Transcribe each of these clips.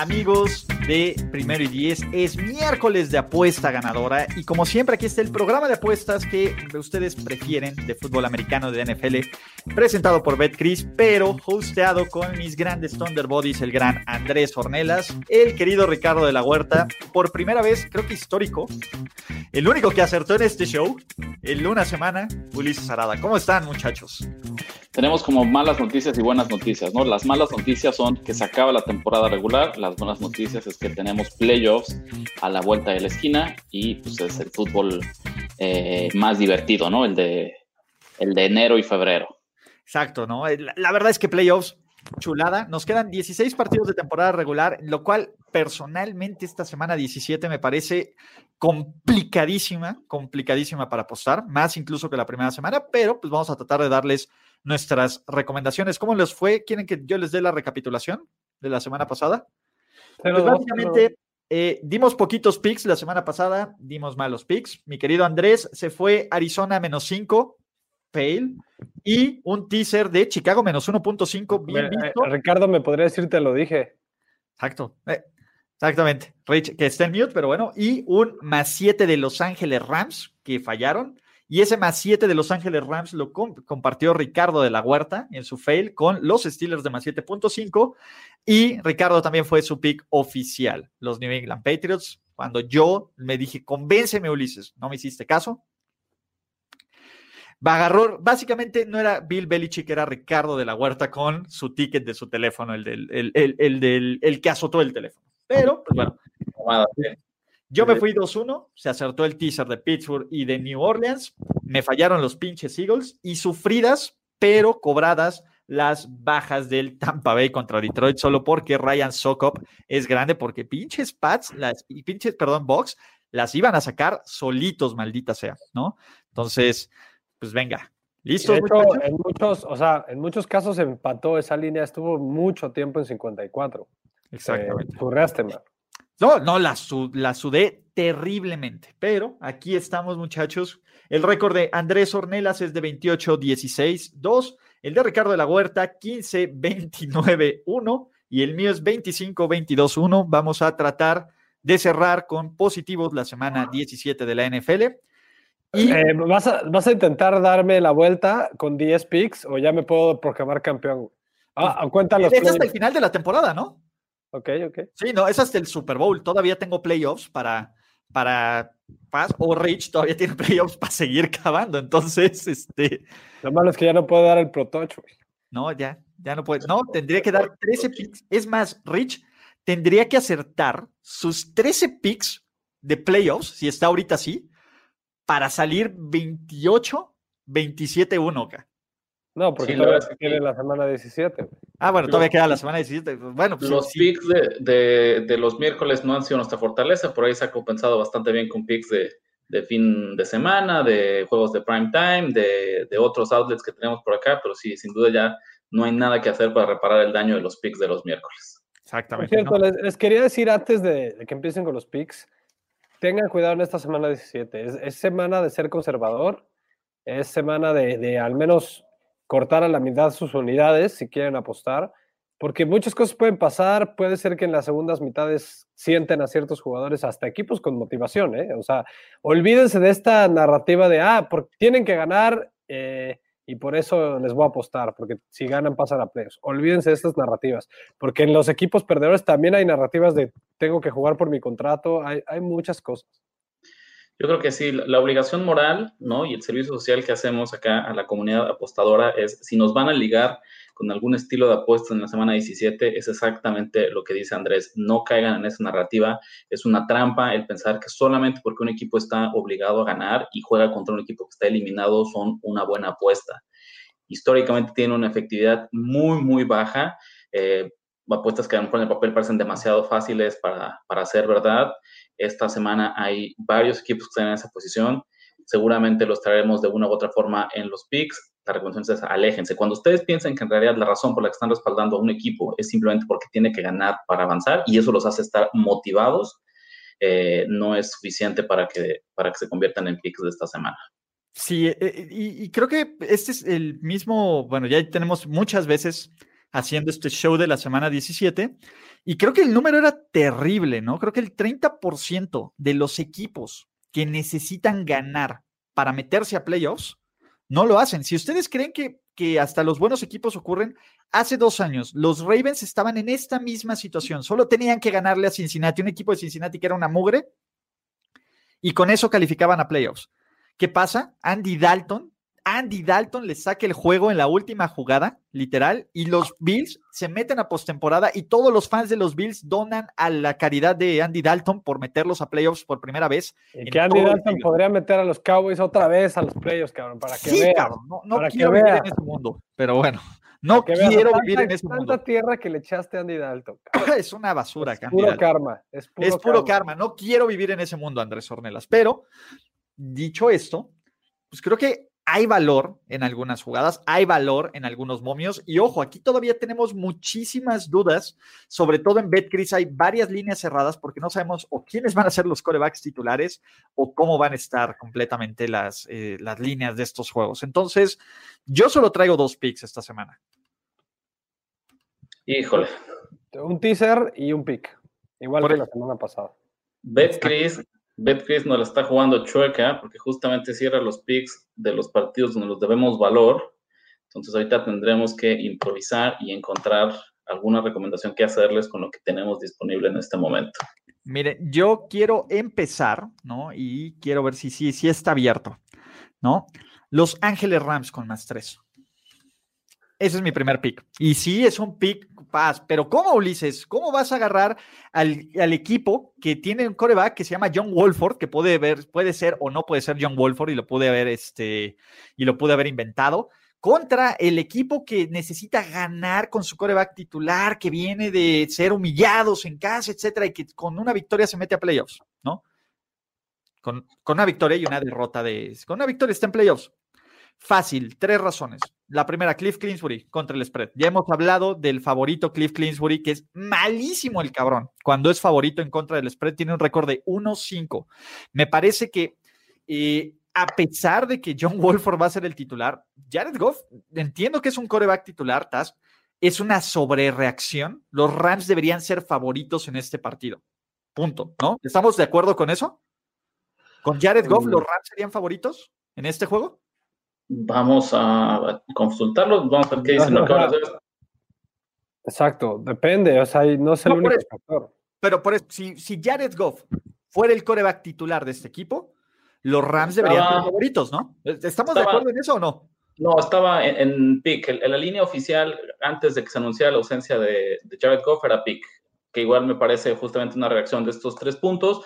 Amigos de Primero y Diez, es miércoles de apuesta ganadora y como siempre aquí está el programa de apuestas que ustedes prefieren de fútbol americano de NFL, presentado por BetCris, pero hosteado con mis grandes Thunderbodies, el gran Andrés Ornelas, el querido Ricardo de la Huerta, por primera vez, creo que histórico, el único que acertó en este show, en una semana, Ulises Arada. ¿Cómo están muchachos? Tenemos como malas noticias y buenas noticias, ¿no? Las malas noticias son que se acaba la temporada regular, las buenas noticias es que tenemos playoffs a la vuelta de la esquina y pues es el fútbol eh, más divertido, ¿no? El de, el de enero y febrero. Exacto, ¿no? Eh, la, verdad es que playoffs, chulada. Nos quedan 16 partidos de temporada regular, lo cual personalmente esta semana 17 me parece complicadísima, complicadísima para apostar, más incluso que la primera semana, pero pues vamos a tratar de darles nuestras recomendaciones. ¿Cómo les fue? ¿Quieren que yo les dé la recapitulación de la semana pasada? Pues básicamente, eh, dimos poquitos picks la semana pasada, dimos malos picks. Mi querido Andrés se fue Arizona menos 5, fail, y un teaser de Chicago menos 1.5, bien eh, visto. Ricardo, me podría decir, te lo dije. Exacto. Eh, exactamente. Rich, que está en mute, pero bueno. Y un más 7 de Los Ángeles Rams, que fallaron. Y ese más 7 de Los Ángeles Rams lo compartió Ricardo de la Huerta en su fail con los Steelers de más 7.5. Y Ricardo también fue su pick oficial, los New England Patriots. Cuando yo me dije, convénceme, Ulises, no me hiciste caso. Agarró, básicamente no era Bill Belichick, era Ricardo de la Huerta con su ticket de su teléfono, el, del, el, del, el que azotó el teléfono. Pero, pues bueno. Yo me fui 2-1, se acertó el teaser de Pittsburgh y de New Orleans, me fallaron los pinches Eagles y sufridas, pero cobradas las bajas del Tampa Bay contra Detroit solo porque Ryan Sokop es grande, porque pinches Pats, las pinches, perdón, Box, las iban a sacar solitos, maldita sea, ¿no? Entonces, pues venga. ¿Listos? en muchos, o sea, en muchos casos empató esa línea, estuvo mucho tiempo en 54. Exactamente. Eh, no, no, la, la sudé terriblemente, pero aquí estamos, muchachos. El récord de Andrés Ornelas es de 28-16-2, el de Ricardo de la Huerta 15-29-1 y el mío es 25-22-1. Vamos a tratar de cerrar con positivos la semana 17 de la NFL. Y... Eh, ¿vas, a, ¿vas, a, intentar darme la vuelta con 10 picks o ya me puedo proclamar campeón? Ah, cuenta los. Es hasta el final de la temporada, ¿no? Ok, ok. Sí, no, es hasta el Super Bowl. Todavía tengo playoffs para, para Paz o Rich todavía tiene playoffs para seguir cavando. Entonces, este. Lo malo es que ya no puedo dar el Pro Touch, No, ya, ya no puede. No, tendría que dar 13 picks. Es más, Rich tendría que acertar sus 13 picks de playoffs, si está ahorita así, para salir 28, 27, 1 acá. No, porque todavía se tiene la semana 17. Ah, bueno, todavía queda la semana 17. Bueno, pues, los picks de, de, los miércoles no han sido nuestra fortaleza, por ahí se ha compensado bastante bien con picks de, de fin de semana, de juegos de prime time, de, de, otros outlets que tenemos por acá, pero sí, sin duda ya no hay nada que hacer para reparar el daño de los picks de los miércoles. Exactamente. Por cierto, les, quería decir antes de, que empiecen con los picks, tengan cuidado en esta semana 17. Es, es semana de ser conservador, es semana de, de al menos cortar a la mitad sus unidades si quieren apostar, porque muchas cosas pueden pasar, puede ser que en las segundas mitades sienten a ciertos jugadores, hasta equipos con motivación, ¿eh? o sea, olvídense de esta narrativa de, ah, porque tienen que ganar eh, y por eso les voy a apostar, porque si ganan pasan a playoffs. Olvídense de estas narrativas, porque en los equipos perdedores también hay narrativas de tengo que jugar por mi contrato, hay, hay muchas cosas. Yo creo que sí, la obligación moral, ¿no? Y el servicio social que hacemos acá a la comunidad apostadora es, si nos van a ligar con algún estilo de apuestas en la semana 17, es exactamente lo que dice Andrés, no caigan en esa narrativa, es una trampa el pensar que solamente porque un equipo está obligado a ganar y juega contra un equipo que está eliminado son una buena apuesta. Históricamente tiene una efectividad muy, muy baja. Eh, apuestas que a lo mejor en el papel parecen demasiado fáciles para, para verdad. Esta semana hay varios equipos que están en esa posición. Seguramente los traeremos de una u otra forma en los picks. La recomendación es aléjense. Cuando ustedes piensen que en realidad la razón por la que están respaldando a un equipo es simplemente porque tiene que ganar para avanzar y eso los hace estar motivados, eh, no es suficiente para que, para que se conviertan en picks de esta semana. Sí, eh, eh, y creo que este es el mismo, bueno, ya tenemos muchas veces haciendo este show de la semana 17. Y creo que el número era terrible, ¿no? Creo que el 30% de los equipos que necesitan ganar para meterse a playoffs no lo hacen. Si ustedes creen que, que hasta los buenos equipos ocurren, hace dos años los Ravens estaban en esta misma situación. Solo tenían que ganarle a Cincinnati, un equipo de Cincinnati que era una mugre, y con eso calificaban a playoffs. ¿Qué pasa? Andy Dalton Andy Dalton le saque el juego en la última jugada, literal, y los Bills se meten a postemporada y todos los fans de los Bills donan a la caridad de Andy Dalton por meterlos a playoffs por primera vez. Y que Andy Dalton podría meter a los Cowboys otra vez a los playoffs, cabrón, para que sí, vea. Cabrón, no, no quiero vivir en ese mundo, pero bueno. No quiero vivir en ese tanta mundo. tierra que le echaste a Andy Dalton. Es una basura, Es puro karma. Es puro, es puro karma. No quiero vivir en ese mundo, Andrés Ornelas. Pero, dicho esto, pues creo que hay valor en algunas jugadas, hay valor en algunos momios. Y ojo, aquí todavía tenemos muchísimas dudas, sobre todo en BetCris hay varias líneas cerradas porque no sabemos o quiénes van a ser los corebacks titulares o cómo van a estar completamente las, eh, las líneas de estos juegos. Entonces, yo solo traigo dos picks esta semana. Híjole. Un teaser y un pick, igual Por que el- la semana pasada. BetCris, BetCris nos la está jugando chueca porque justamente cierra los picks de los partidos donde los debemos valor. Entonces ahorita tendremos que improvisar y encontrar alguna recomendación que hacerles con lo que tenemos disponible en este momento. Mire, yo quiero empezar, ¿no? Y quiero ver si sí si, está abierto, ¿no? Los Ángeles Rams con más tres. Ese es mi primer pick. Y sí, es un pick paz. Pero ¿cómo, Ulises? ¿Cómo vas a agarrar al, al, equipo que tiene un coreback que se llama John Wolford, que puede ver, puede ser o no puede ser John Wolford, y lo pude haber este, y lo pude haber inventado, contra el equipo que necesita ganar con su coreback titular, que viene de ser humillados en casa, etcétera, y que con una victoria se mete a playoffs, ¿no? Con, con una victoria y una derrota de. Con una victoria está en playoffs. Fácil, tres razones. La primera, Cliff Clinsbury contra el spread. Ya hemos hablado del favorito Cliff Clinsbury, que es malísimo el cabrón. Cuando es favorito en contra del spread, tiene un récord de 1-5. Me parece que eh, a pesar de que John Wolford va a ser el titular, Jared Goff, entiendo que es un coreback titular, Taz, es una sobrereacción. Los Rams deberían ser favoritos en este partido. Punto, ¿no? ¿Estamos de acuerdo con eso? ¿Con Jared Goff los Rams serían favoritos en este juego? Vamos a consultarlo, vamos a ver qué dicen los Exacto, depende, o sea, no es el No, por único eso. factor. Pero por eso, si, si Jared Goff fuera el coreback titular de este equipo, los Rams deberían ser favoritos, ¿no? ¿Estamos de acuerdo en eso o no? No, estaba en, en pick. En, en la línea oficial, antes de que se anunciara la ausencia de, de Jared Goff, era pick. Que igual me parece justamente una reacción de estos tres puntos.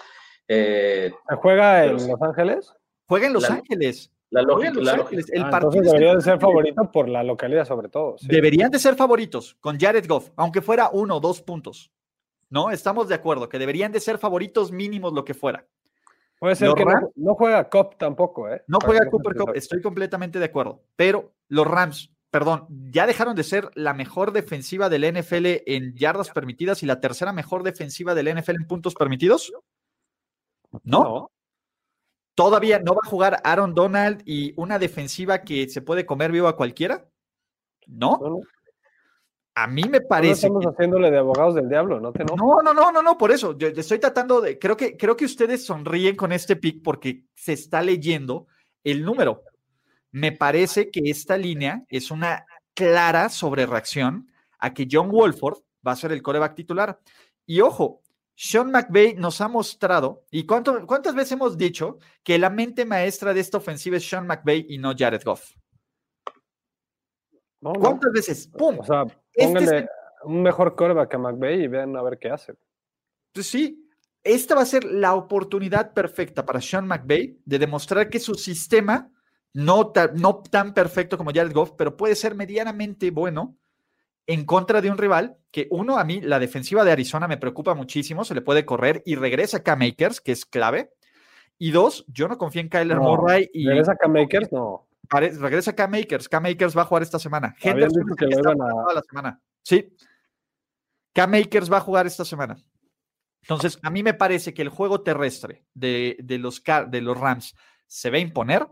Eh, ¿Se juega en. Los Ángeles? Juega en Los La- Ángeles. La lógica, la Ángeles. lógica- El Ah, partido entonces está en debería de ser Ángeles. favorito por la localidad sobre todo. sí. Deberían de ser favoritos con Jared Goff, aunque fuera uno o dos puntos. ¿No? Estamos de acuerdo que deberían de ser favoritos mínimos lo que fuera. Puede ser los que no, Rams- no juega Cop tampoco, ¿eh? No juega Cooper Cup, estoy completamente de acuerdo. Pero los Rams, perdón, ya dejaron de ser la mejor defensiva del NFL en yardas permitidas y la tercera mejor defensiva del NFL en puntos permitidos. ¿No? Todavía no va a jugar Aaron Donald y una defensiva que se puede comer vivo a cualquiera. ¿No? No, no, A mí me no parece. estamos que- haciéndole de abogados del diablo, ¿no? Te. No, no, no, no, no, por eso. Yo, yo estoy tratando de. Creo que, creo que ustedes sonríen con este pick porque se está leyendo el número. Me parece que esta línea es una clara sobrereacción a que John Wolford va a ser el coreback titular. Y ojo, Sean McVay nos ha mostrado, y cuántas veces hemos dicho que la mente maestra de esta ofensiva es Sean McVay y no Jared Goff. ¿Cuántas veces? ¡Pum! O sea, este pónganle un mejor coreback a McVay y vean a ver qué hace. Pues sí, esta va a ser la oportunidad perfecta para Sean McVay de demostrar que su sistema, no, no tan perfecto como Jared Goff, pero puede ser medianamente bueno en contra de un rival que, uno, a mí, la defensiva de Arizona me preocupa muchísimo, se le puede correr y regresa a Makers, que es clave. Y dos, yo no confío en Kyler Murray. Y, ¿Regresa a Makers? No. Regresa a K-Makers. K-Makers va a jugar esta semana. Henderson que lo iban a... la semana. Sí. K-Makers va a jugar esta semana. Entonces, a mí me parece que el juego terrestre de, de, los, de los Rams se va a imponer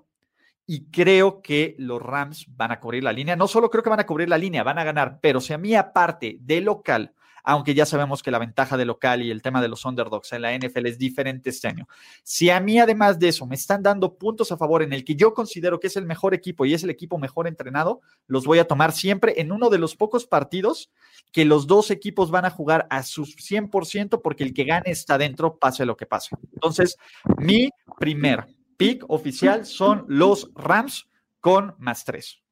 y creo que los Rams van a cubrir la línea. No solo creo que van a cubrir la línea, van a ganar, pero si a mí aparte de local, aunque ya sabemos que la ventaja de local y el tema de los underdogs en la NFL es diferente este año, si a mí además de eso me están dando puntos a favor en el que yo considero que es el mejor equipo y es el equipo mejor entrenado, los voy a tomar siempre en uno de los pocos partidos que los dos equipos van a jugar a su 100% porque el que gane está dentro, pase lo que pase. Entonces, mi primer pick oficial son los Rams con más tres.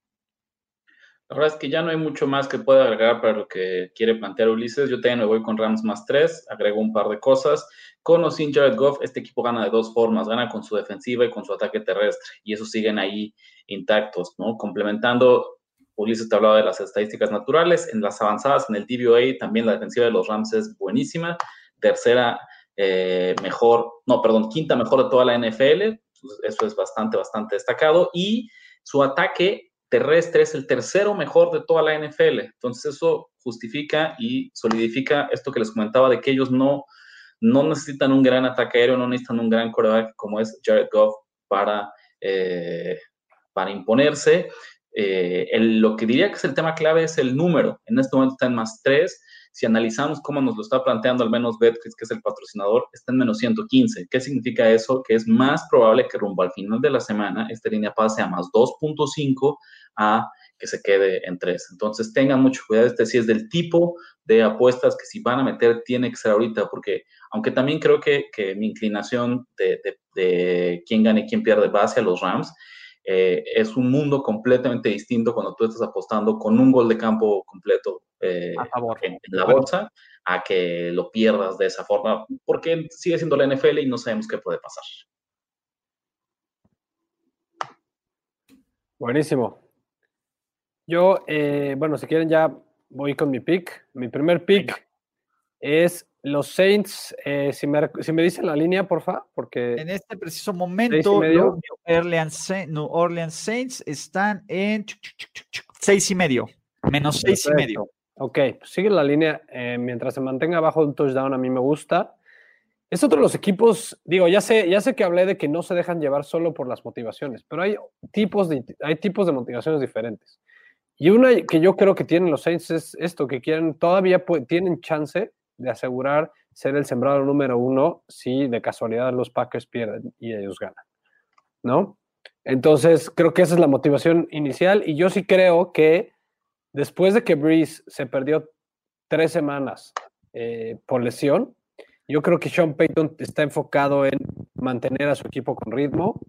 La verdad es que ya no hay mucho más que pueda agregar para lo que quiere plantear Ulises. Yo también me voy con Rams más tres, agrego un par de cosas. Con o sin Jared Goff, este equipo gana de dos formas, gana con su defensiva y con su ataque terrestre, y esos siguen ahí intactos, ¿no? Complementando, Ulises te hablaba de las estadísticas naturales, en las avanzadas, en el DVOA, también la defensiva de los Rams es buenísima, tercera eh, mejor, no, perdón, quinta mejor de toda la NFL, eso es bastante, bastante destacado. Y su ataque terrestre es el tercero mejor de toda la NFL. Entonces eso justifica y solidifica esto que les comentaba de que ellos no, no necesitan un gran ataque aéreo, no necesitan un gran coreback como es Jared Goff para, eh, para imponerse. Eh, lo que diría que es el tema clave es el número. En este momento está en más 3 si analizamos cómo nos lo está planteando al menos Betcris, que es el patrocinador, está en menos 115. ¿Qué significa eso? Que es más probable que rumbo al final de la semana esta línea pase a más 2.5 a que se quede en 3. Entonces tengan mucho cuidado, este sí es del tipo de apuestas que si van a meter tiene que ser ahorita, porque aunque también creo que, mi inclinación de, de quién gana y quién pierde va hacia los Rams, eh, es un mundo completamente distinto cuando tú estás apostando con un gol de campo completo eh, En, la bolsa a que lo pierdas de esa forma, porque sigue siendo la NFL y no sabemos qué puede pasar. Buenísimo. Yo, eh, bueno, si quieren ya voy con mi pick. Mi primer pick es los Saints, eh, si, me, si, me, dicen la línea, porfa, porque... En este preciso momento, New Orleans, Saints están en seis y medio, menos seis y medio. Ok, pues sigue la línea. Eh, mientras se mantenga abajo un touchdown, a mí me gusta. Es otro de los equipos, digo, ya sé, ya sé que hablé de que no se dejan llevar solo por las motivaciones, pero hay tipos de, hay tipos de motivaciones diferentes. Y una que yo creo que tienen los Saints es esto, que quieren, todavía tienen chance de asegurar ser el sembrado número uno si de casualidad los Packers pierden y ellos ganan, ¿no? Entonces, creo que esa es la motivación inicial y yo sí creo que después de que Breeze se perdió tres semanas eh, por lesión, yo creo que Sean Payton está enfocado en mantener a su equipo con ritmo,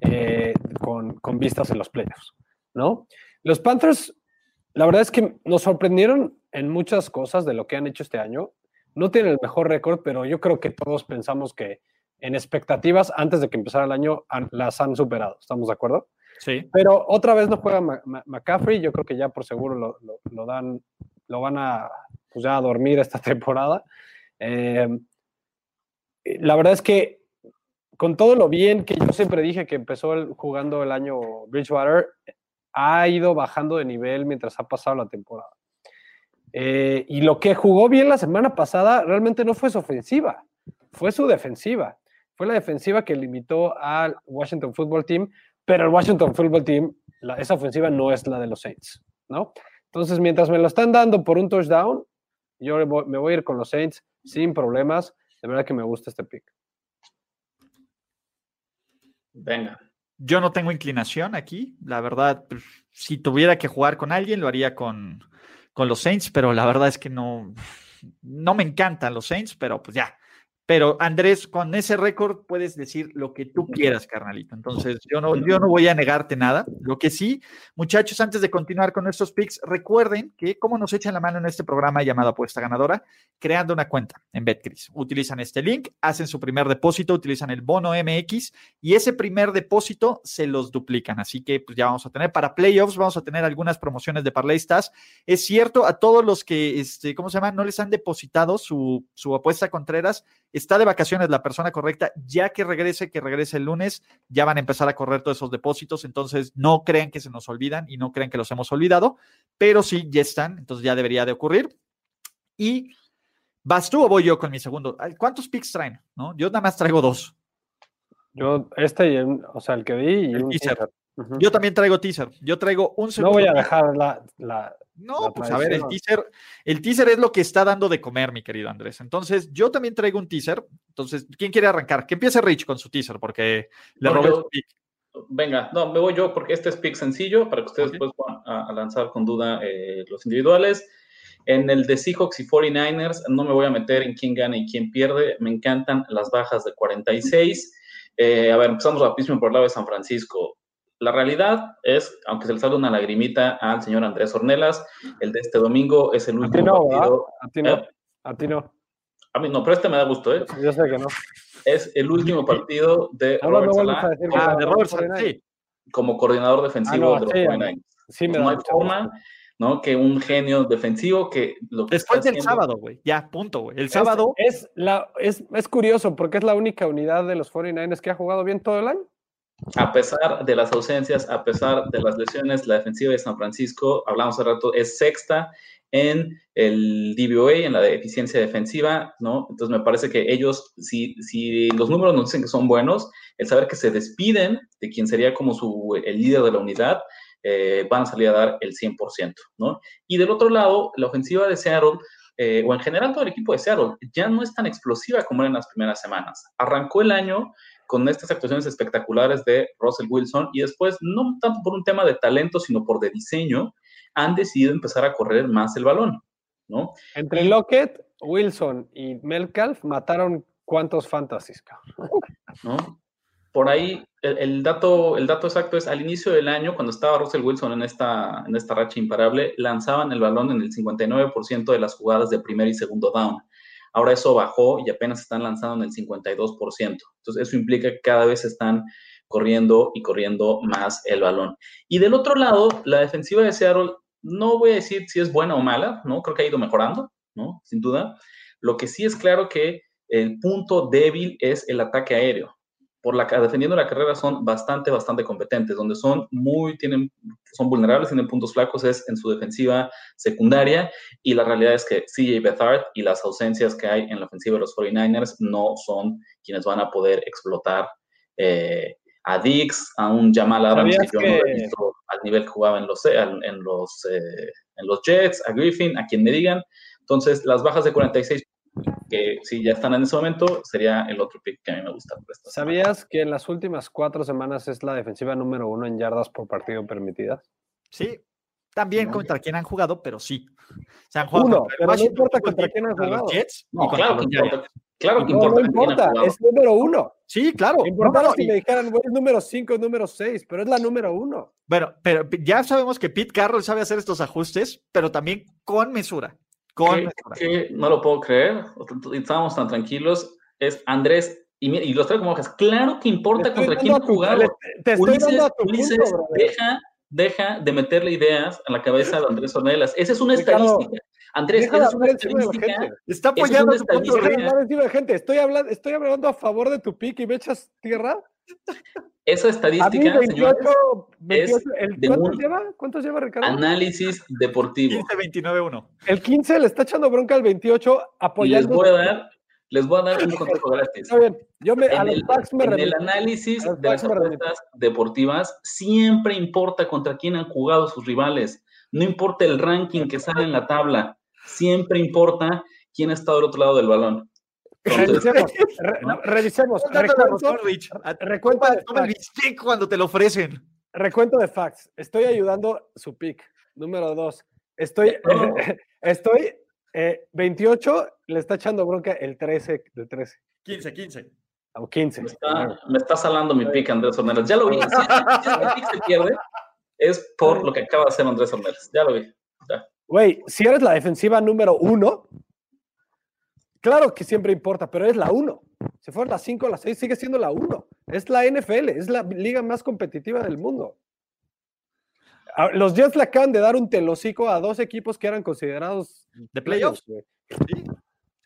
eh, con, con, vistas en los playoffs, ¿no? Los Panthers, la verdad es que nos sorprendieron en muchas cosas de lo que han hecho este año. No tienen el mejor récord, pero yo creo que todos pensamos que en expectativas antes de que empezara el año las han superado. ¿Estamos de acuerdo? Sí. Pero otra vez no juega McCaffrey. Yo creo que ya por seguro lo, dan, lo van a, pues ya a dormir esta temporada. Eh, la verdad es que con todo lo bien que yo siempre dije que empezó jugando el año Bridgewater, ha ido bajando de nivel mientras ha pasado la temporada. Eh, y lo que jugó bien la semana pasada realmente no fue su ofensiva, fue su defensiva. Fue la defensiva que limitó al Washington Football Team, pero el Washington Football Team, esa ofensiva no es la de los Saints, ¿no? Entonces, mientras me lo están dando por un touchdown, yo me voy a ir con los Saints sin problemas. De verdad que me gusta este pick. Venga. Yo no tengo inclinación aquí. La verdad, si tuviera que jugar con alguien, lo haría con, con los Saints, pero la verdad es que no, no me encantan los Saints, pero pues ya, pero Andrés, con ese récord puedes decir lo que tú quieras, carnalito. Entonces, yo no, yo no voy a negarte nada. Lo que sí, muchachos, antes de continuar con nuestros picks, recuerden que como nos echan la mano en este programa llamado Apuesta Ganadora, creando una cuenta en Betcris. Utilizan este link, hacen su primer depósito, utilizan el bono MX y ese primer depósito se los duplican. Así que pues ya vamos a tener para playoffs, vamos a tener algunas promociones de Parlay Stars. Es cierto, a todos los que, este, ¿cómo se llama? No les han depositado su, su apuesta Contreras está de vacaciones la persona correcta, ya que regrese, que regrese el lunes, ya van a empezar a correr todos esos depósitos, entonces no crean que se nos olvidan y no crean que los hemos olvidado, pero sí, ya están, entonces ya debería de ocurrir. Y vas tú o voy yo con mi segundo. ¿Cuántos picks traen? ¿No? Yo nada más traigo dos. Yo, este y o sea, el que vi y un teaser. Yo también traigo teaser. Yo traigo un segundo. No voy a dejar la, no, pues a ver, el teaser, el teaser es lo que está dando de comer, mi querido Andrés. Entonces, yo también traigo un teaser. Entonces, ¿quién quiere arrancar? Que empiece Rich con su teaser, porque le robé su pick. Venga, no, me voy yo porque este es pick sencillo para que ustedes después puedan a, lanzar con duda eh, los individuales. En el de Seahawks y 49ers no me voy a meter en quién gana y quién pierde. Me encantan las bajas de 46. Eh, a ver, empezamos rapidísimo por el lado de San Francisco. La realidad es, aunque se le salga una lagrimita al señor Andrés Ornelas, el de este domingo es el último partido. A ti no, ¿Eh? a ti no. A mí no, pero este me da gusto, ¿eh? Yo sé que no. Es el último partido de Robert Salah. Ah, de Robert Salah, sí. Como coordinador defensivo ah, de los 49 Sí, me no hay forma, ¿no? Que un genio defensivo que lo Después del sábado, güey. Ya, punto, güey. El sábado. Es, la, es, es curioso porque es la única unidad de los 49ers que ha jugado bien todo el año. A pesar de las ausencias, a pesar de las lesiones, la defensiva de San Francisco, hablamos hace rato, es sexta en el DVOA, en la eficiencia defensiva, ¿no? Entonces me parece que ellos, si, si los números nos dicen que son buenos, el saber que se despiden de quien sería como su, el líder de la unidad, eh, van a salir a dar el 100%, ¿no? Y del otro lado, la ofensiva de Seattle, eh, o en general todo el equipo de Seattle, ya no es tan explosiva como era en las primeras semanas. Arrancó el año con estas actuaciones espectaculares de Russell Wilson y después, no tanto por un tema de talento, sino por de diseño, han decidido empezar a correr más el balón, ¿no? Entre Lockett, Wilson y Melcalf mataron cuántos fantasies, ¿no? Por ahí, el, dato, el dato exacto es al inicio del año, cuando estaba Russell Wilson en esta, en esta racha imparable, lanzaban el balón en el 59% de las jugadas de primer y segundo down. Ahora eso bajó y apenas están lanzando en el 52%. Entonces eso implica que cada vez están corriendo y corriendo más el balón. Y del otro lado, la defensiva de Seattle, no voy a decir si es buena o mala, ¿no? Creo que ha ido mejorando, ¿no? Sin duda. Lo que sí es claro que el punto débil es el ataque aéreo por la defendiendo la carrera son bastante, bastante competentes. Donde son muy, tienen, son vulnerables, tienen puntos flacos es en su defensiva secundaria. Y la realidad es que CJ Bethard y las ausencias que hay en la ofensiva de los 49ers no son quienes van a poder explotar eh, a Dix, a un Jamal Adams que yo no he visto al nivel que jugaba en los, en, los, eh, en los Jets, a Griffin, a quien me digan. Entonces, las bajas de 46 que si ya están en ese momento, sería el otro pick que a mí me gusta. ¿Sabías que en las últimas cuatro semanas es la defensiva número uno en yardas por partido permitidas? Sí, también contra quién han jugado, pero sí. Se han jugado uno, pero no importa contra quién han jugado. no, claro, que importa. Claro que no, importa. No importa, es número uno. Sí, claro. Importa si me dijeran, es número cinco, es número seis, pero es la número uno. Bueno, pero ya sabemos que Pete Carroll sabe hacer estos ajustes, pero también con mesura. Que, no lo puedo creer, estábamos tan tranquilos, es Andrés, y, y los traigo como hojas, claro que importa contra quién ha jugado. Te estoy Ulises, dando a tu Ulises deja, deja de meterle ideas a la cabeza de Andrés Ornelas. Esa es una estadística. Andrés, esa es una estadística. Está apoyando es una gente. Estoy hablando, estoy hablando a favor de tu pick y me echas tierra. Esa estadística, 28, 28 ¿cuántos, lleva? ¿Cuántos lleva Ricardo? Análisis deportivo. 15-29-1. El 15 le está echando bronca al 28 apoyando. Les voy a dar, les voy a dar un consejo gratis. Está bien. Yo me, en a el, los me En el análisis de las apuestas deportivas siempre importa contra quién han jugado sus rivales. No importa el ranking que sale en la tabla. Siempre importa quién ha estado del otro lado del balón. Revisemos, revisemos. Recuento, de cuando te lo ofrecen. Recuento de facts. Estoy ayudando su pick. Número dos. Estoy, estoy Eh, 28 le está echando bronca el 13 de 13. 15, 15. O 15. Me está, me está salando mi pick Andrés Ornelas. Ya lo vi. Si, si mi pick se pierde, es por lo que acaba de hacer Andrés Ornelas. Ya lo vi. Ya. Güey, si eres la defensiva número uno, claro que siempre importa, pero es la uno. Si fuera la 5 o la 6, sigue siendo la 1. Es la NFL, es la liga más competitiva del mundo. Los Jets le acaban de dar un telocico a dos equipos que eran considerados De playoffs. Sí,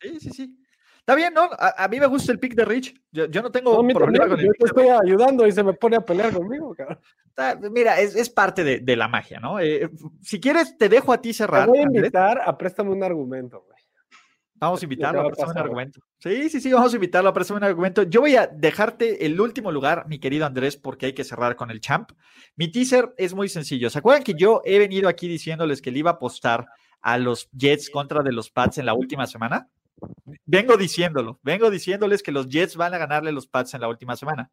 sí, sí. sí. Está bien, ¿no? A, a mí me gusta el pick de Rich. Yo, yo no tengo No, problema también, con el yo te estoy ayudando y se me pone a pelear conmigo, cabrón. Está- Mira, es, es parte de, de la magia, ¿no? Eh, si quieres, te dejo a ti Te cerrar. voy a invitar a préstame un argumento. Vamos a invitarlo a prestar un argumento. Sí, sí, sí, vamos a invitarlo a prestar un argumento. Yo voy a dejarte el último lugar, mi querido Andrés, porque hay que cerrar con el champ. Mi teaser es muy sencillo. ¿Se acuerdan que yo he venido aquí diciéndoles que le iba a apostar a los Jets contra de los Pats en la última semana? Vengo diciéndolo, vengo diciéndoles que los Jets van a ganarle los Pats en la última semana.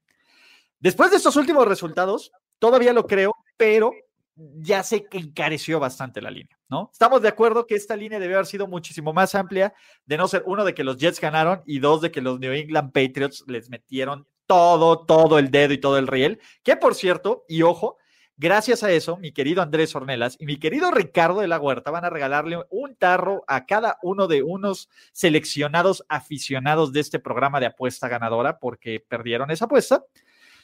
Después de estos últimos resultados, todavía lo creo, pero ya sé que encareció bastante la línea, ¿no? Estamos de acuerdo que esta línea debe haber sido muchísimo más amplia, de no ser uno de que los Jets ganaron y dos de que los New England Patriots les metieron todo, todo el dedo y todo el riel, que por cierto, y ojo, gracias a eso, mi querido Andrés Ornelas y mi querido Ricardo de la Huerta van a regalarle un tarro a cada uno de unos seleccionados aficionados de este programa de apuesta ganadora porque perdieron esa apuesta.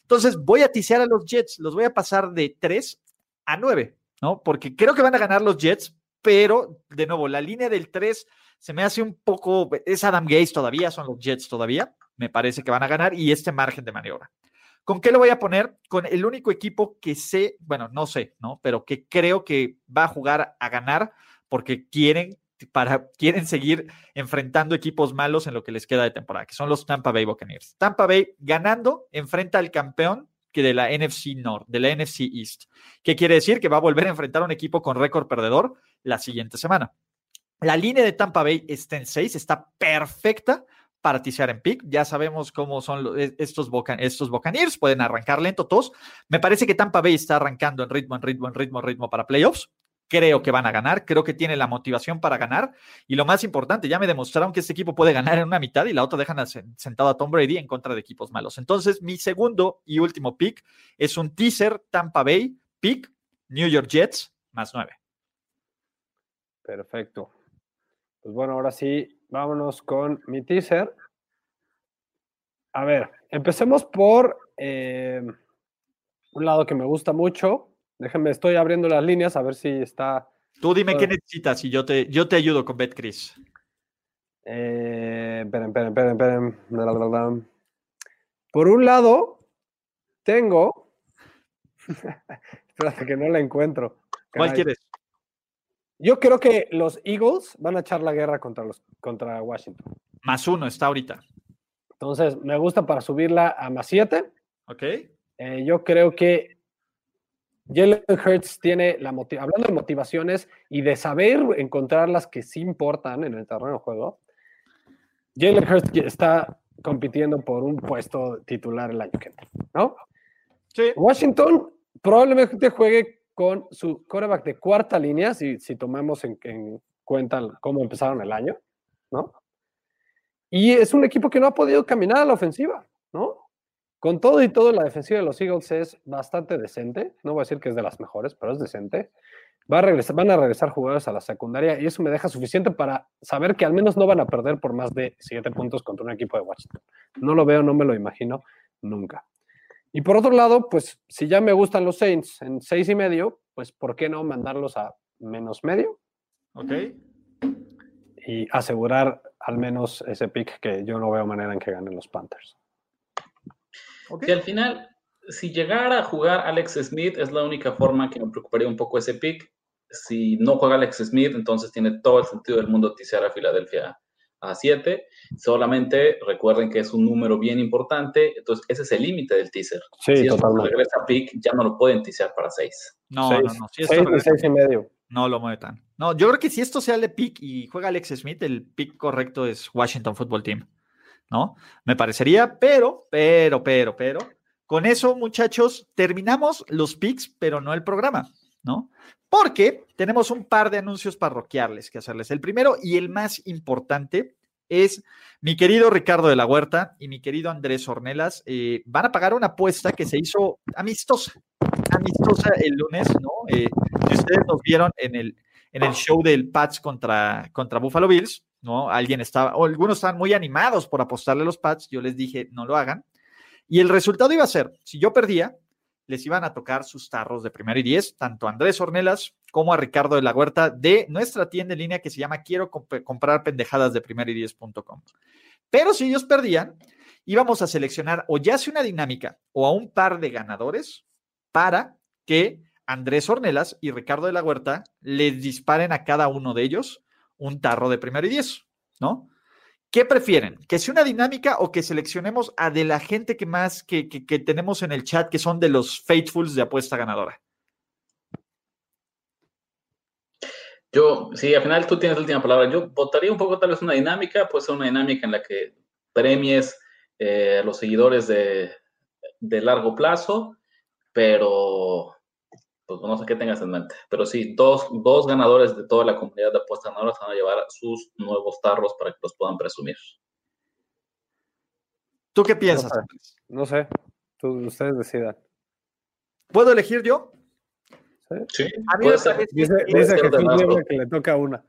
Entonces voy a tisear a los Jets, los voy a pasar de 3 a 9, ¿no? Porque creo que van a ganar los Jets, pero de nuevo, la línea del 3 se me hace un poco, es Adam Gaze todavía, son los Jets todavía, me parece que van a ganar y este margen de maniobra. ¿Con qué lo voy a poner? Con el único equipo que sé, bueno, no sé, ¿no? Pero que creo que va a jugar a ganar porque quieren para quieren seguir enfrentando equipos malos en lo que les queda de temporada, que son los Tampa Bay Buccaneers. Tampa Bay ganando enfrenta al campeón que de la NFC North, de la NFC East. ¿Qué quiere decir? Que va a volver a enfrentar a un equipo con récord perdedor la siguiente semana. La línea de Tampa Bay está en 6, está perfecta para tisear en pick. Ya sabemos cómo son los- estos, Bucan- estos pueden arrancar lento todos. Me parece que Tampa Bay está arrancando en ritmo, en ritmo, en ritmo, en ritmo para playoffs. Creo que van a ganar, creo que tiene la motivación para ganar. Y lo más importante, ya me demostraron que este equipo puede ganar en una mitad y la otra dejan sentado a Tom Brady en contra de equipos malos. Entonces, mi segundo y último pick es un teaser Tampa Bay, pick New York Jets, más 9. Perfecto. Pues bueno, ahora sí, vámonos con mi teaser. A ver, empecemos por eh, un lado que me gusta mucho. Déjenme, estoy abriendo las líneas a ver si está. Tú dime qué necesitas y yo te, yo te ayudo con BetCris. Eh, esperen, esperen, esperen, esperen. Por un lado, tengo. Espérate que no la encuentro. ¿Cuál quieres? Yo creo que los Eagles van a echar la guerra contra, los, contra Washington. Más uno está ahorita. Entonces, me gusta para subirla a más 7. ¿Ok? Eh, yo creo que Jalen Hurts tiene la motivación, hablando de motivaciones y de saber encontrar las que sí importan en el terreno de juego, Jalen Hurts está compitiendo por un puesto titular el año que entra, ¿no? Sí. Washington probablemente juegue con su quarterback de cuarta línea, si, si tomamos en, en cuenta cómo empezaron el año, ¿no? Y es un equipo que no ha podido caminar a la ofensiva, ¿no? Con todo y todo, la defensiva de los Eagles es bastante decente. No voy a decir que es de las mejores, pero es decente. Va a regresar, van a regresar jugadores a la secundaria y eso me deja suficiente para saber que al menos no van a perder por más de siete puntos contra un equipo de Washington. No lo veo, no me lo imagino nunca. Y por otro lado, pues si ya me gustan los Saints en seis y medio, pues ¿por qué no mandarlos a menos medio ¿Ok? y asegurar al menos ese pick que yo no veo manera en que ganen los Panthers? ¿Ok? Que al final, si llegara a jugar Alex Smith, es la única forma que me preocuparía un poco ese pick. Si no juega Alex Smith, entonces tiene todo el sentido del mundo tisear a Filadelfia a 7. Solamente recuerden que es un número bien importante, entonces ese es el límite del teaser. Sí, si totalmente. regresa a pick, ya no lo pueden tisear para 6. No, seis, no, no. Si esto seis y regresa- seis y medio. no lo mueve tan. No, yo creo que si esto sea el pick y juega Alex Smith, el pick correcto es Washington Football Team. ¿No? Me parecería, pero, pero, pero, pero. Con eso, muchachos, terminamos los picks, pero no el programa. ¿no? Porque tenemos un par de anuncios parroquiales que hacerles. El primero y el más importante es mi querido Ricardo de la Huerta y mi querido Andrés Ornelas eh, van a pagar una apuesta que se hizo amistosa, amistosa el lunes, ¿no? Eh, si ustedes nos vieron en el, en el show del Pats contra, contra Buffalo Bills, ¿no? Alguien estaba, o algunos estaban muy animados por apostarle los Pats, yo les dije, no lo hagan. Y el resultado iba a ser, si yo perdía, les iban a tocar sus tarros de primero y diez, tanto a Andrés Ornelas como a Ricardo de la Huerta de nuestra tienda en línea que se llama quiero comprar pendejadas de primero y diez.com. Pero si ellos perdían, íbamos a seleccionar o ya sea una dinámica o a un par de ganadores para que Andrés Ornelas y Ricardo de la Huerta les disparen a cada uno de ellos un tarro de primero y diez, ¿no? ¿Qué prefieren? ¿Que sea una dinámica o que seleccionemos a de la gente que más que, tenemos en el chat que son de los faithfuls de apuesta ganadora? Yo, sí, al final tú tienes la última palabra. Yo votaría un poco tal vez una dinámica, puede ser una dinámica en la que premies eh, a los seguidores de, de largo plazo, pero pues no sé qué tengas en mente. Pero sí, dos, dos ganadores de toda la comunidad de apuestas ganadoras van a llevar sus nuevos tarros para que los puedan presumir. ¿Tú qué piensas? No sé, ustedes decidan. ¿Puedo elegir yo? Sí. A mí me parece dice, que, que le toca una.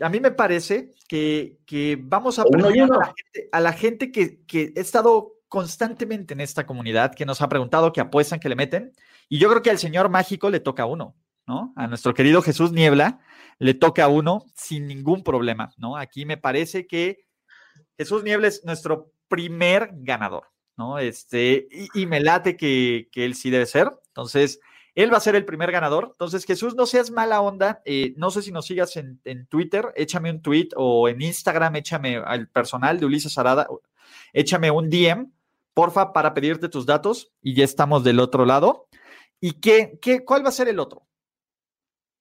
A mí me parece que, que vamos a premiar a la gente, a la gente que, que ha estado constantemente en esta comunidad, que nos ha preguntado, que apuestan, que le meten. Y yo creo que al señor mágico le toca uno, ¿no? A nuestro querido Jesús Niebla le toca uno sin ningún problema, ¿no? Aquí me parece que Jesús Niebla es nuestro primer ganador, ¿no? Este, y, me late que, él sí debe ser. Entonces, él va a ser el primer ganador. Entonces, Jesús, no seas mala onda. Eh, no sé si nos sigas en, en, Twitter, échame un tweet o en Instagram, échame al personal de Ulises Arada, échame un DM, porfa, para pedirte tus datos y ya estamos del otro lado. ¿Y qué, qué, cuál va a ser el otro?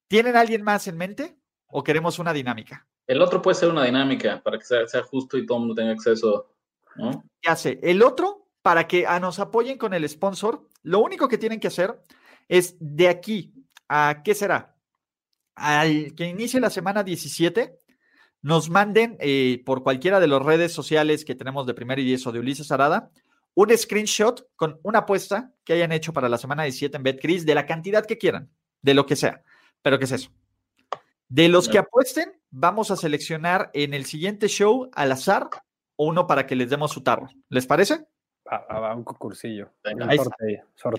¿Tienen alguien más en mente o queremos una dinámica? El otro puede ser una dinámica para que sea, justo y todo el mundo tenga acceso. ¿no? Ya sé. El otro, para que a nos apoyen con el sponsor, lo único que tienen que hacer es de aquí a, ¿qué será? Al que inicie la semana 17, nos manden eh, por cualquiera de las redes sociales que tenemos de Primer y Diez o de Ulises Arada, un screenshot con una apuesta que hayan hecho para la semana 17 en BetCris de la cantidad que quieran, de lo que sea. Pero ¿qué es eso? De los que apuesten, vamos a seleccionar en el siguiente show al azar uno para que les demos su tarro. ¿Les parece? A, un concursillo.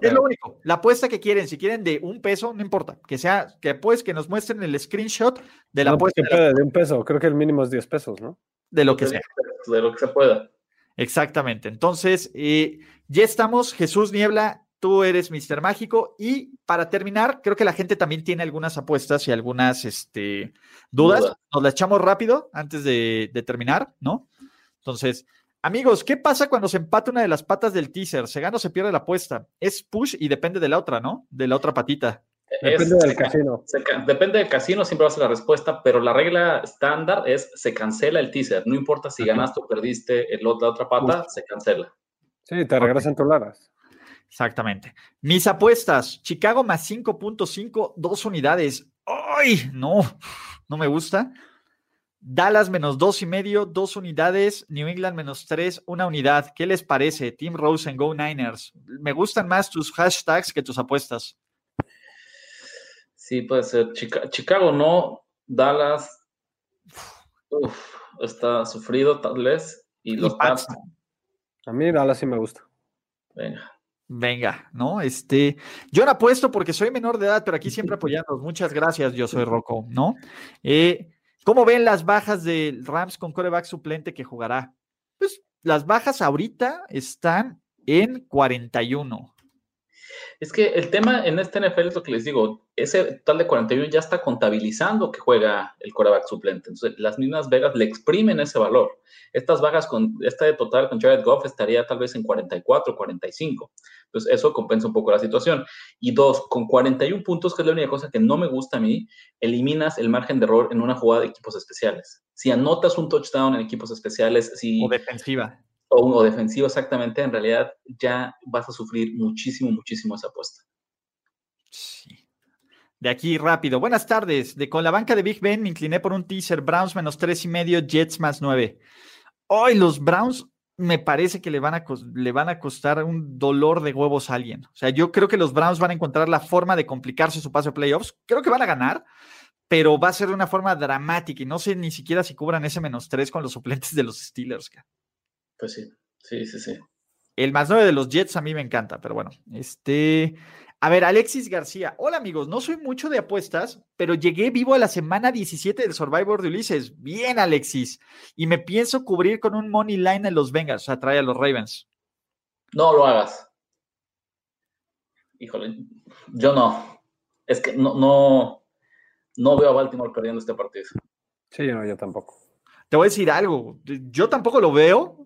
Es lo único. La apuesta que quieren, si quieren de un peso, no importa. Que sea, que pues que nos muestren el screenshot de la apuesta. de, un peso, creo que el mínimo es 10 pesos, ¿no? De lo que sea. De lo que se pueda. Exactamente. Entonces, eh, ya estamos. Jesús Niebla, tú eres Mister Mágico. Y para terminar, creo que la gente también tiene algunas apuestas y algunas este, dudas. Nos las echamos rápido antes de, terminar, ¿no? Entonces, amigos, ¿qué pasa cuando se empata una de las patas del teaser? ¿Se gana o se pierde la apuesta? Es push y depende de la otra, ¿no? De la otra patita. Depende del casino. depende del casino, siempre va a ser la respuesta, pero la regla estándar es se cancela el teaser. No importa si ganaste o perdiste el, la otra pata, se cancela. Sí, te regresan tus laras. Exactamente. Mis apuestas: Chicago más 5.5, dos unidades. ¡Ay! No, no me gusta. Dallas menos dos y medio, dos unidades. New England menos tres, una unidad. ¿Qué les parece? Team Rose and Go Niners. Me gustan más tus hashtags que tus apuestas. Sí, puede ser. Chicago no, Dallas está sufrido tal vez. Y los Pats. A mí Dallas sí me gusta. Venga. Venga, ¿no? Este, yo no apuesto porque soy menor de edad, pero aquí siempre apoyando. Muchas gracias, yo soy Rocco, ¿no? Eh, ¿Cómo ven las bajas de Rams con coreback suplente que jugará? Pues las bajas ahorita están en 41. Es que el tema en este NFL es lo que les digo, ese tal de 41 ya está contabilizando que juega el coreback suplente. Entonces, las mismas Vegas le exprimen ese valor. Estas bajas con esta de total con Jared Goff estaría tal vez en 44, 45. Entonces, eso compensa un poco la situación. Y dos, con 41 puntos, que es la única cosa que no me gusta a mí, eliminas el margen de error en una jugada de equipos especiales. Si anotas un touchdown en equipos especiales, si... O defensiva o defensivo exactamente, en realidad ya vas a sufrir muchísimo, muchísimo esa apuesta. Sí. de aquí rápido. Buenas tardes. De con la banca de Big Ben me incliné por un teaser. Browns menos tres y medio, Jets más nueve. Hoy los Browns me parece que le van, a, le van a costar un dolor de huevos a alguien. O sea, yo creo que los Browns van a encontrar la forma de complicarse su paso a playoffs. Creo que van a ganar, pero va a ser de una forma dramática y no sé ni siquiera si cubran ese menos tres con los suplentes de los Steelers. Pues sí, sí, sí, sí. El más nueve de los Jets a mí me encanta, pero bueno, este... A ver, Alexis García. Hola amigos, no soy mucho de apuestas, pero llegué vivo a la semana 17 del Survivor de Ulises. Bien, Alexis. Y me pienso cubrir con un money line en los Bengals, o sea, trae a los Ravens. No lo hagas. Híjole, yo no. Es que no, no, no veo a Baltimore perdiendo este partido. Sí, no, yo tampoco. Te voy a decir algo. Yo tampoco lo veo.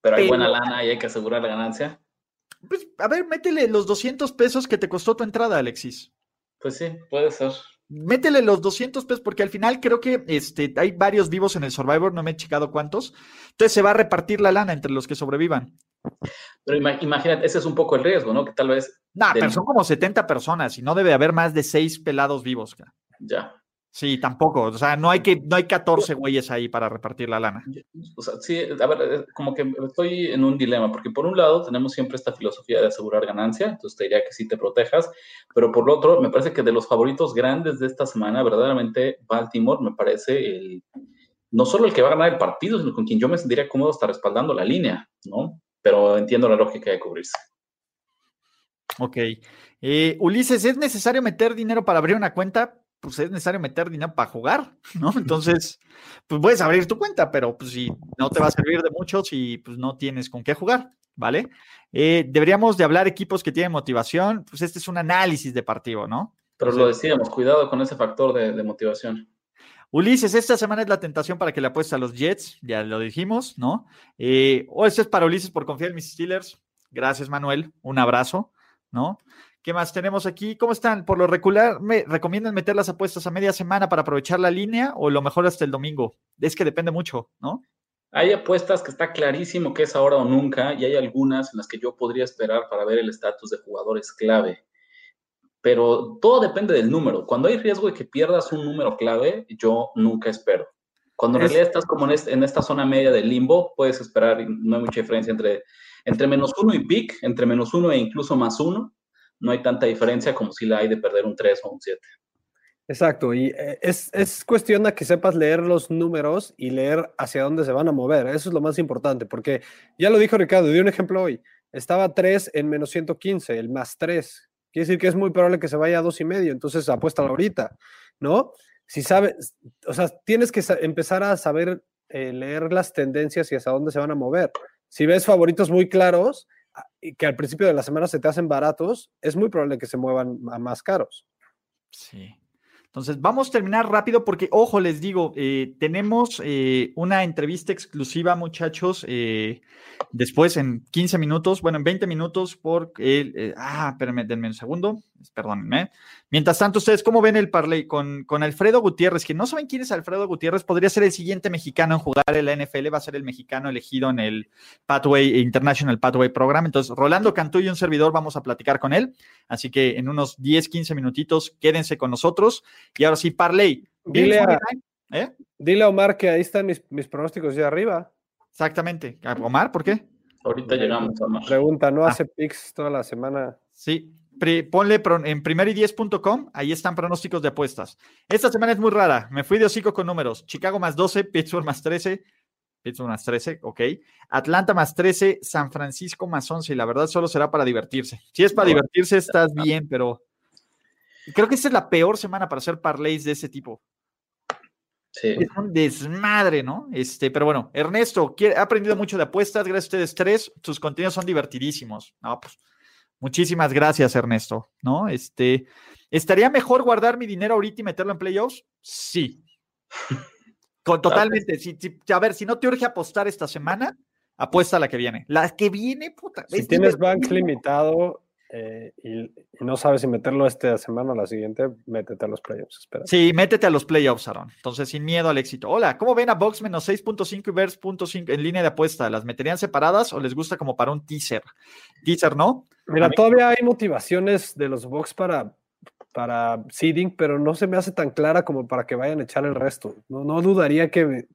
Pero hay buena lana y hay que asegurar la ganancia. Pues, a ver, métele los 200 pesos que te costó tu entrada, Alexis. Pues sí, puede ser. Métele los 200 pesos porque al final creo que este, hay varios vivos en el Survivor, no me he checado cuántos. Entonces se va a repartir la lana entre los que sobrevivan. Pero imagínate, ese es un poco el riesgo, ¿no? Que tal vez... No, pero son como 70 personas y no debe haber más de 6 pelados vivos. Ya. Sí, tampoco. O sea, no hay que, no hay 14 güeyes ahí para repartir la lana. O sea, sí, a ver, eh, como que estoy en un dilema, porque por un lado tenemos siempre esta filosofía de asegurar ganancia, entonces te diría que sí te protejas, pero por lo otro, me parece que de los favoritos grandes de esta semana, verdaderamente Baltimore me parece el, no solo el que va a ganar el partido, sino con quien yo me sentiría cómodo hasta respaldando la línea, ¿no? Pero entiendo la lógica de cubrirse. Ok. Eh, Ulises, ¿es necesario meter dinero para abrir una cuenta? Pues es necesario meter dinero para jugar, ¿no? Entonces, pues puedes abrir tu cuenta, pero pues si no te va a servir de mucho si pues no tienes con qué jugar, ¿vale? Eh, deberíamos de hablar equipos que tienen motivación, pues este es un análisis de partido, ¿no? Pero lo decíamos, cuidado con ese factor de, motivación. Ulises, esta semana es la tentación para que le apueste a los Jets, ya lo dijimos, ¿no? Eh, o esto es para Ulises por confiar en mis Steelers. Gracias, Manuel. Un abrazo, ¿no? ¿Qué más tenemos aquí? ¿Cómo están? Por lo regular, ¿me recomiendan meter las apuestas a media semana para aprovechar la línea o lo mejor hasta el domingo? Es que depende mucho, ¿no? Hay apuestas que está clarísimo que es ahora o nunca y hay algunas en las que yo podría esperar para ver el estatus de jugadores clave. Pero todo depende del número. Cuando hay riesgo de que pierdas un número clave, yo nunca espero. Cuando en realidad estás como en, en, esta zona media del limbo, puedes esperar, no hay mucha diferencia entre, entre menos uno y pick, entre menos uno e incluso más uno no hay tanta diferencia como si la hay de perder un 3 o un 7. Exacto, y eh, es, es, cuestión de que sepas leer los números y leer hacia dónde se van a mover. Eso es lo más importante, porque ya lo dijo Ricardo, di un ejemplo hoy. Estaba 3 en menos 115, el más 3. Quiere decir que es muy probable que se vaya a 2 y medio, entonces apuesta ahorita, ¿no? Si sabes, o sea, tienes que empezar a saber eh, leer las tendencias y hacia dónde se van a mover. Si ves favoritos muy claros, que al principio de la semana se te hacen baratos, es muy probable que se muevan a más caros. Sí. Entonces, vamos a terminar rápido porque, ojo, les digo, eh, tenemos eh, una entrevista exclusiva, muchachos, eh, después en 15 minutos, bueno, en 20 minutos por el... ah, espérenme, denme un segundo, perdónenme. Mientras tanto, ¿ustedes cómo ven el parlay con, con Alfredo Gutiérrez? Que no saben quién es Alfredo Gutiérrez, podría ser el siguiente mexicano en jugar en la NFL, va a ser el mexicano elegido en el Pathway International Pathway Program. Entonces, Rolando Cantú y un servidor vamos a platicar con él. Así que en unos 10, 15 minutitos, quédense con nosotros. Y ahora sí, parlay. Dile a, ¿eh? dile a Omar que ahí están mis, mis pronósticos de arriba. Exactamente. Omar, ¿por qué? Ahorita llegamos, Omar. Pregunta, ¿no ah. hace picks toda la semana? Sí, ponle en primeridies.com, ahí están pronósticos de apuestas. Esta semana es muy rara, me fui de hocico con números. Chicago más 12, Pittsburgh más 13, Pittsburgh más 13, ok. Atlanta más 13, San Francisco más 11, y la verdad solo será para divertirse. Si es para divertirse, estás bien, pero creo que esta es la peor semana para hacer parlays de ese tipo. Sí. Es un desmadre, ¿no? Este, pero bueno, Ernesto, ha aprendido mucho de apuestas, gracias a ustedes tres, sus contenidos son divertidísimos. No, pues Muchísimas gracias, Ernesto. ¿No? Este, ¿Estaría mejor guardar mi dinero ahorita y meterlo en playoffs? Sí. totalmente. a ver, si no te urge apostar esta semana, apuesta la que viene. La que viene, puta. Si tienes bank limitado eh, y, no sabes si meterlo esta semana o la siguiente, métete a los playoffs. Espera. Sí, métete a los playoffs, Aaron. Entonces, sin miedo al éxito. Hola, ¿cómo ven a Box menos 6.5 y Verse 5 en línea de apuesta? ¿Las meterían separadas o les gusta como para un teaser? Teaser, ¿no? Mira, todavía hay motivaciones de los box para, para seeding, pero no se me hace tan clara como para que vayan a echar el resto. No, no dudaría que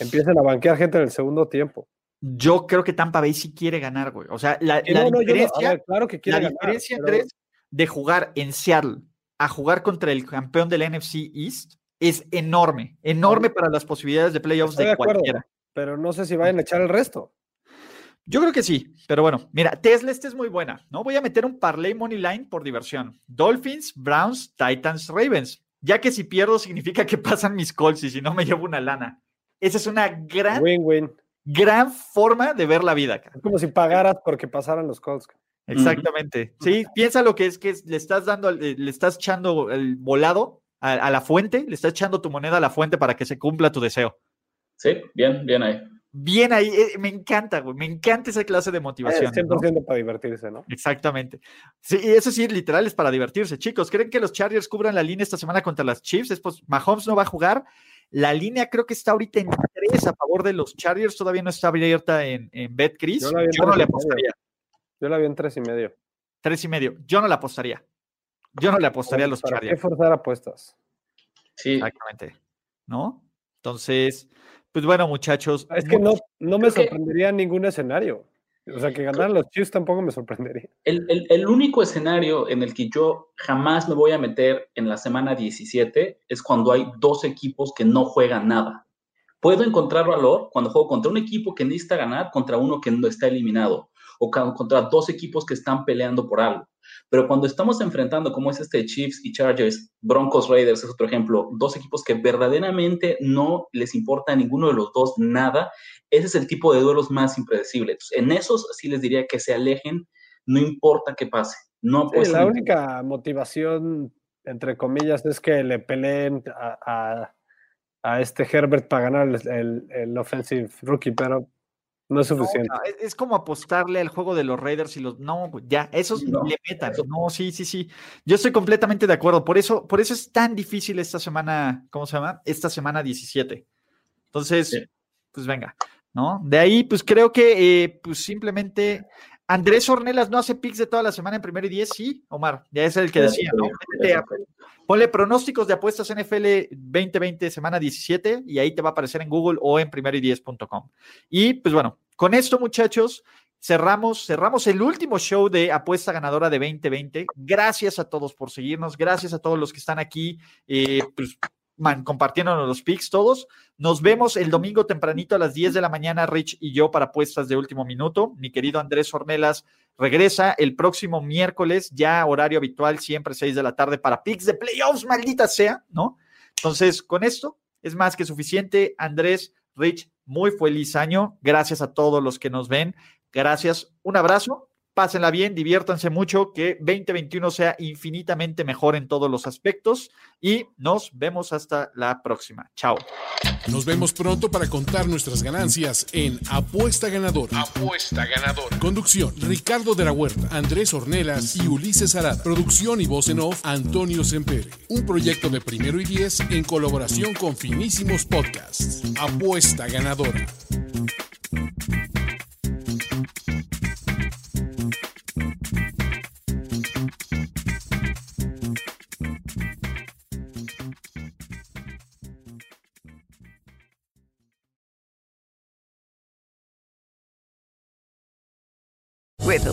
empiecen a banquear gente en el segundo tiempo. Yo creo que Tampa Bay sí quiere ganar, güey. O sea, la, Sí, la no, no, yo no- a diferencia, claro que quiere la ganar, diferencia, pero- Andrés, de jugar en Seattle a jugar contra el campeón del NFC East es enorme, enorme para las posibilidades de playoffs Estoy de de acuerdo, cualquiera. pero no sé si vayan a echar el resto. Yo creo que sí, pero bueno, mira, Tesla esta es muy buena, ¿no? Voy a meter un parlay money line por diversión. Dolphins, Browns, Titans, Ravens. Ya que si pierdo significa que pasan mis calls y si no me llevo una lana. Esa es una gran, Win-win. Gran forma de ver la vida. cara. Es como si pagaras porque pasaran los Colts. Exactamente. Sí, piensa lo que es que le estás dando, al- eh, le estás echando el volado a, a la fuente, le estás echando tu moneda a la fuente para que se cumpla tu deseo. Sí, bien, bien ahí. Bien ahí, eh, me encanta, güey, me encanta esa clase de Eh, motivación. 100% para divertirse, ¿no? Exactamente. Sí, y eso sí, literal es para divertirse. Chicos, ¿creen que los Chargers cubran la línea esta semana contra las Chiefs? Es, pues, Mahomes no va a jugar. La línea creo que está ahorita en 3 a favor de los Chargers. Todavía no está abierta en, en BetCris. Yo la Yo no le apostaría. Yo la vi en tres y medio. Tres y medio. Yo no le apostaría. Yo no le apostaría a los ¿Para qué Chargers. forzar apuestas? Sí, Exactamente. ¿No? Entonces, pues bueno, muchachos. Es que no, no me Creo que- sorprendería ningún escenario. O sea, que ganaran los Chiefs tampoco me sorprendería. El, el- el único escenario en el que yo jamás me voy a meter en la semana 17 es cuando hay dos equipos que no juegan nada. Puedo encontrar valor cuando juego contra un equipo que necesita ganar contra uno que no está eliminado o contra dos equipos que están peleando por algo. Pero cuando estamos enfrentando, como es este Chiefs y Chargers, Broncos Raiders es otro ejemplo, dos equipos que verdaderamente no les importa a ninguno de los dos nada, ese es el tipo de duelos más impredecibles. Entonces, en esos sí les diría que se alejen, no importa qué pase. No Sí, la única motivación, entre comillas, es que le peleen a, a- a este Herbert para ganar el, el- el offensive rookie, pero no es No, suficiente. es, es como apostarle al juego de los Raiders y los. No, güey, ya, esos No, le metan. eso- No, sí, sí, sí. Yo estoy completamente de acuerdo. Por eso, por eso es tan difícil esta semana, ¿cómo se llama? Esta semana 17. Entonces, Sí. pues venga, ¿no? De ahí, pues creo que, eh, pues simplemente. Andrés Ornelas no hace picks de toda la semana en primero y 10, sí, Omar, ya es el que decía, ¿no? Ponle pronósticos de apuestas NFL 2020 semana 17 y ahí te va a aparecer en Google o en primeroy10.com. Y pues bueno, con esto muchachos, cerramos, cerramos el último show de apuesta ganadora de 2020. Gracias a todos por seguirnos, gracias a todos los que están aquí eh, pues, compartiéndonos los picks todos. Nos vemos el domingo tempranito a las 10 de la mañana, Rich y yo, para apuestas de último minuto. Mi querido Andrés Ornelas regresa el próximo miércoles, ya horario habitual, siempre 6 de la tarde, para picks de playoffs, maldita sea, ¿no? Entonces, con esto es más que suficiente. Andrés, Rich, muy feliz año. Gracias a todos los que nos ven. Gracias. Un abrazo. Pásenla bien, diviértanse mucho, que 2021 sea infinitamente mejor en todos los aspectos y nos vemos hasta la próxima. Chao. Nos vemos pronto para contar nuestras ganancias en Apuesta Ganadora. Apuesta Ganadora. Conducción: Ricardo de la Huerta, Andrés Ornelas y Ulises Arad. Producción y voz en off: Antonio Sempere. Un proyecto de primero y diez en colaboración con Finísimos Podcasts. Apuesta Ganadora.